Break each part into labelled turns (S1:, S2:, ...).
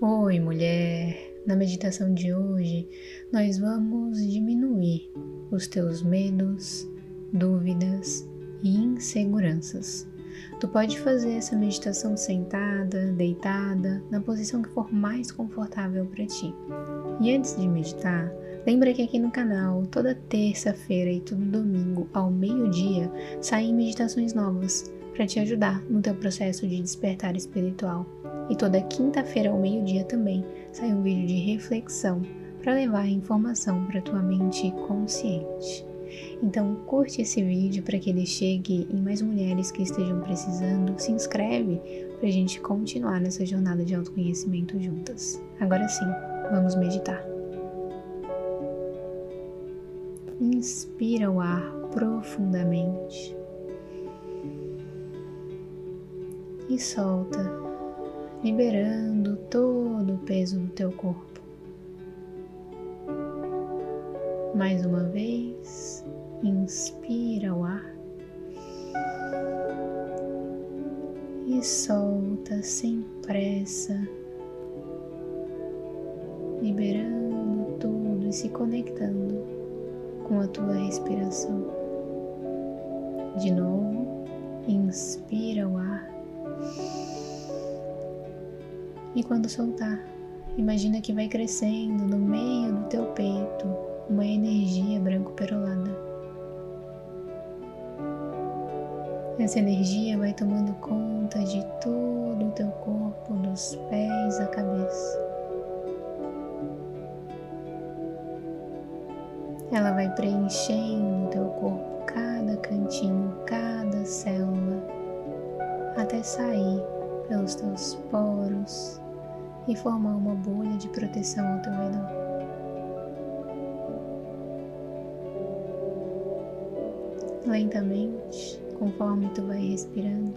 S1: Oi, mulher! Na meditação de hoje, nós vamos diminuir os teus medos, dúvidas e inseguranças. Tu pode fazer essa meditação sentada, deitada, na posição que for mais confortável para ti. E antes de meditar, lembra que aqui no canal, toda terça-feira e todo domingo ao meio-dia, saem meditações novas para te ajudar no teu processo de despertar espiritual. E toda quinta-feira ao meio-dia também sai um vídeo de reflexão para levar a informação para tua mente consciente. Então curte esse vídeo para que ele chegue em mais mulheres que estejam precisando. Se inscreve para a gente continuar nessa jornada de autoconhecimento juntas. Agora sim, vamos meditar. Inspira o ar profundamente e solta, liberando todo o peso do teu corpo. Mais uma vez, inspira o ar e solta sem pressa, liberando tudo e se conectando com a tua respiração. De novo, inspira o ar e quando soltar, imagina que vai crescendo no meio do teu peito uma energia branco-perolada. Essa energia vai tomando conta de todo o teu corpo, dos pés à cabeça. Ela vai preenchendo o teu corpo, cada cantinho, cada célula, até sair pelos teus poros, e formar uma bolha de proteção ao teu redor. Lentamente, conforme tu vai respirando,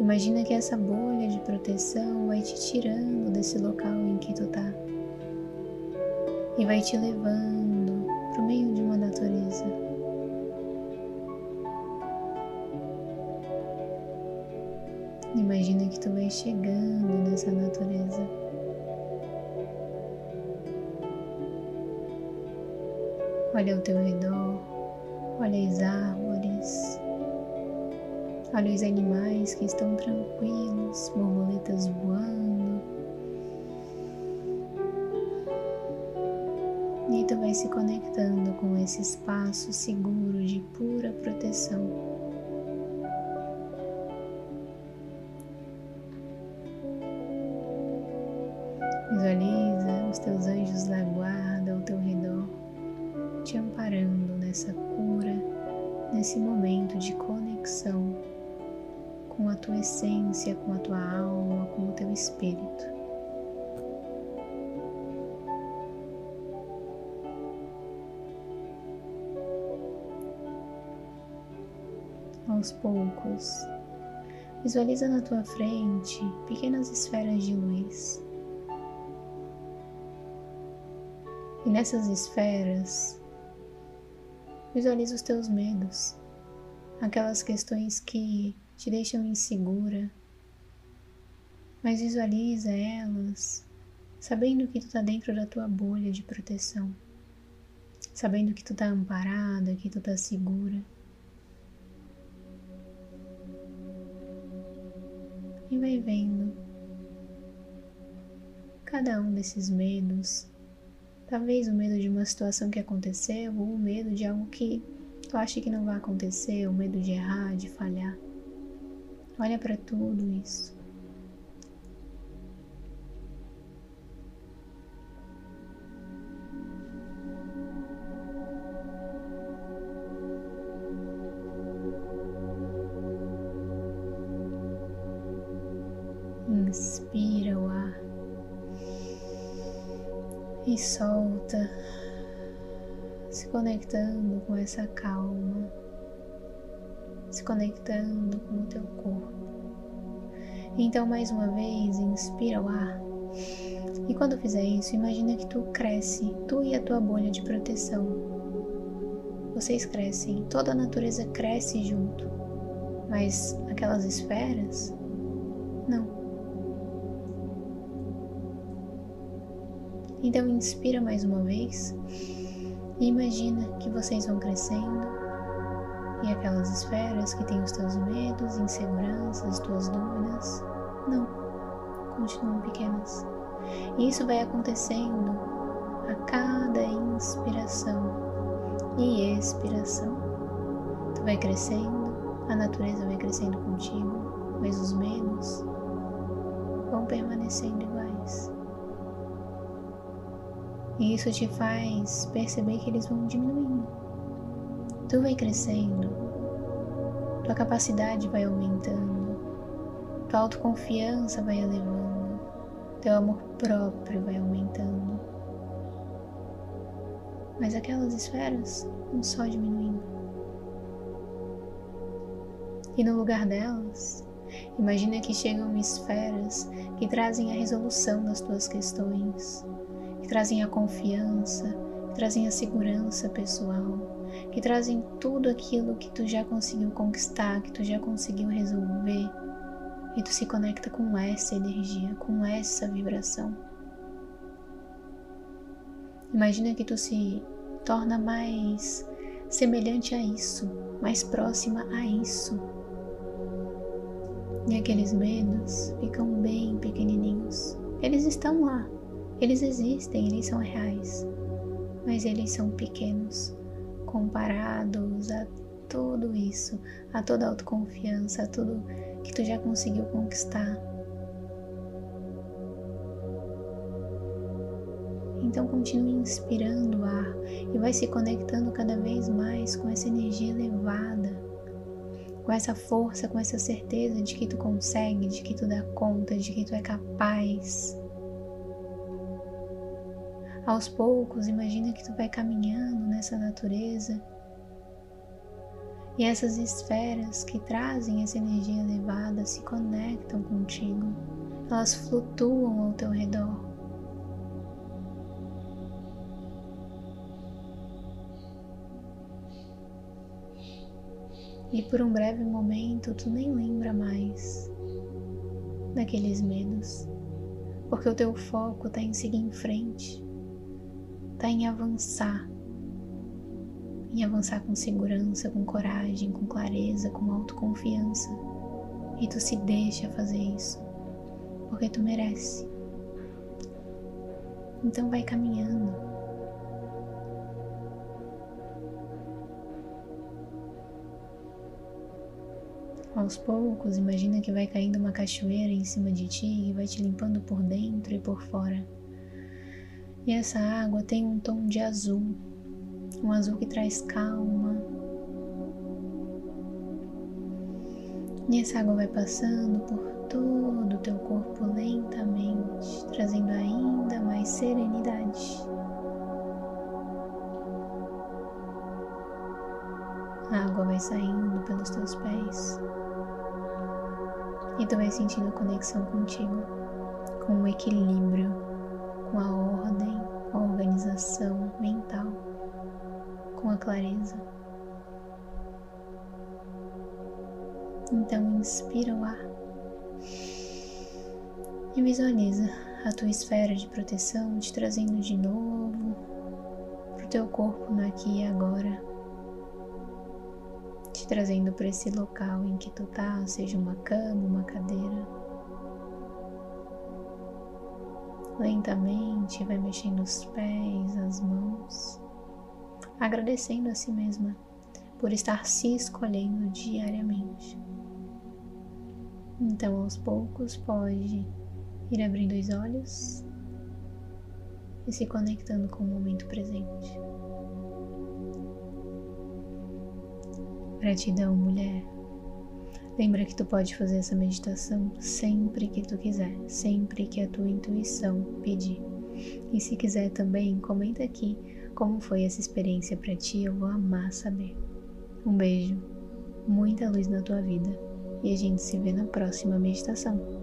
S1: imagina que essa bolha de proteção vai te tirando desse local em que tu tá e vai te levando para o meio de uma natureza. Imagina que tu vai chegando nessa natureza. Olha ao teu redor, olha as árvores, olha os animais que estão tranquilos, borboletas voando. E tu vai se conectando com esse espaço seguro de pura proteção. Visualiza os teus anjos da guarda ao teu redor, te amparando nessa cura, nesse momento de conexão com a tua essência, com a tua alma, com o teu espírito. Aos poucos, visualiza na tua frente pequenas esferas de luz E nessas esferas, visualiza os teus medos, aquelas questões que te deixam insegura, mas visualiza elas sabendo que tu está dentro da tua bolha de proteção, sabendo que tu está amparada, que tu está segura. E vai vendo cada um desses medos Talvez o medo de uma situação que aconteceu ou o medo de algo que tu acha que não vai acontecer, o medo de errar, de falhar. Olha para tudo isso. Inspira o ar e solta, se conectando com essa calma, se conectando com o teu corpo. Então, mais uma vez, inspira o ar. E quando fizer isso, imagina que tu cresce, tu e a tua bolha de proteção. Vocês crescem, toda a natureza cresce junto. Mas aquelas esferas, não Então inspira mais uma vez e imagina que vocês vão crescendo e aquelas esferas que têm os teus medos, inseguranças, tuas dúvidas, não, continuam pequenas. E isso vai acontecendo a cada inspiração e expiração. Tu vai crescendo, a natureza vai crescendo contigo, mas os medos vão permanecendo iguais. E isso te faz perceber que eles vão diminuindo. Tu vai crescendo, tua capacidade vai aumentando, tua autoconfiança vai elevando, teu amor próprio vai aumentando. Mas aquelas esferas vão só diminuindo. E no lugar delas, imagina que chegam esferas que trazem a resolução das tuas questões, que trazem a confiança, que trazem a segurança pessoal, que trazem tudo aquilo que tu já conseguiu conquistar, que tu já conseguiu resolver, e tu se conecta com essa energia, com essa vibração. Imagina que tu se torna mais semelhante a isso, mais próxima a isso. E aqueles medos ficam bem pequenininhos. Eles estão lá, eles existem, eles são reais, mas eles são pequenos comparados a tudo isso, a toda a autoconfiança, a tudo que tu já conseguiu conquistar. Então continue inspirando o ar e vai se conectando cada vez mais com essa energia elevada, com essa força, com essa certeza de que tu consegue, de que tu dá conta, de que tu é capaz. Aos poucos, imagina que tu vai caminhando nessa natureza. E essas esferas que trazem essa energia elevada se conectam contigo, elas flutuam ao teu redor. E por um breve momento tu nem lembra mais daqueles medos, porque o teu foco está em seguir em frente está em avançar, em avançar com segurança, com coragem, com clareza, com autoconfiança. E tu se deixa fazer isso, porque tu merece. Então vai caminhando. Aos poucos, imagina que vai caindo uma cachoeira em cima de ti e vai te limpando por dentro e por fora. E essa água tem um tom de azul, um azul que traz calma. E essa água vai passando por todo o teu corpo lentamente, trazendo ainda mais serenidade. A água vai saindo pelos teus pés e tu vai sentindo conexão contigo, com o equilíbrio, com a ordem, com a organização mental, com a clareza. Então inspira o ar e visualiza a tua esfera de proteção te trazendo de novo para o teu corpo no aqui e agora, te trazendo para esse local em que tu tá, seja uma cama, uma cadeira. Lentamente vai mexendo os pés, as mãos, agradecendo a si mesma por estar se escolhendo diariamente. Então, aos poucos, pode ir abrindo os olhos e se conectando com o momento presente. Gratidão, mulher. Lembra que tu pode fazer essa meditação sempre que tu quiser, sempre que a tua intuição pedir. E se quiser também, comenta aqui como foi essa experiência para ti, eu vou amar saber. Um beijo, muita luz na tua vida e a gente se vê na próxima meditação.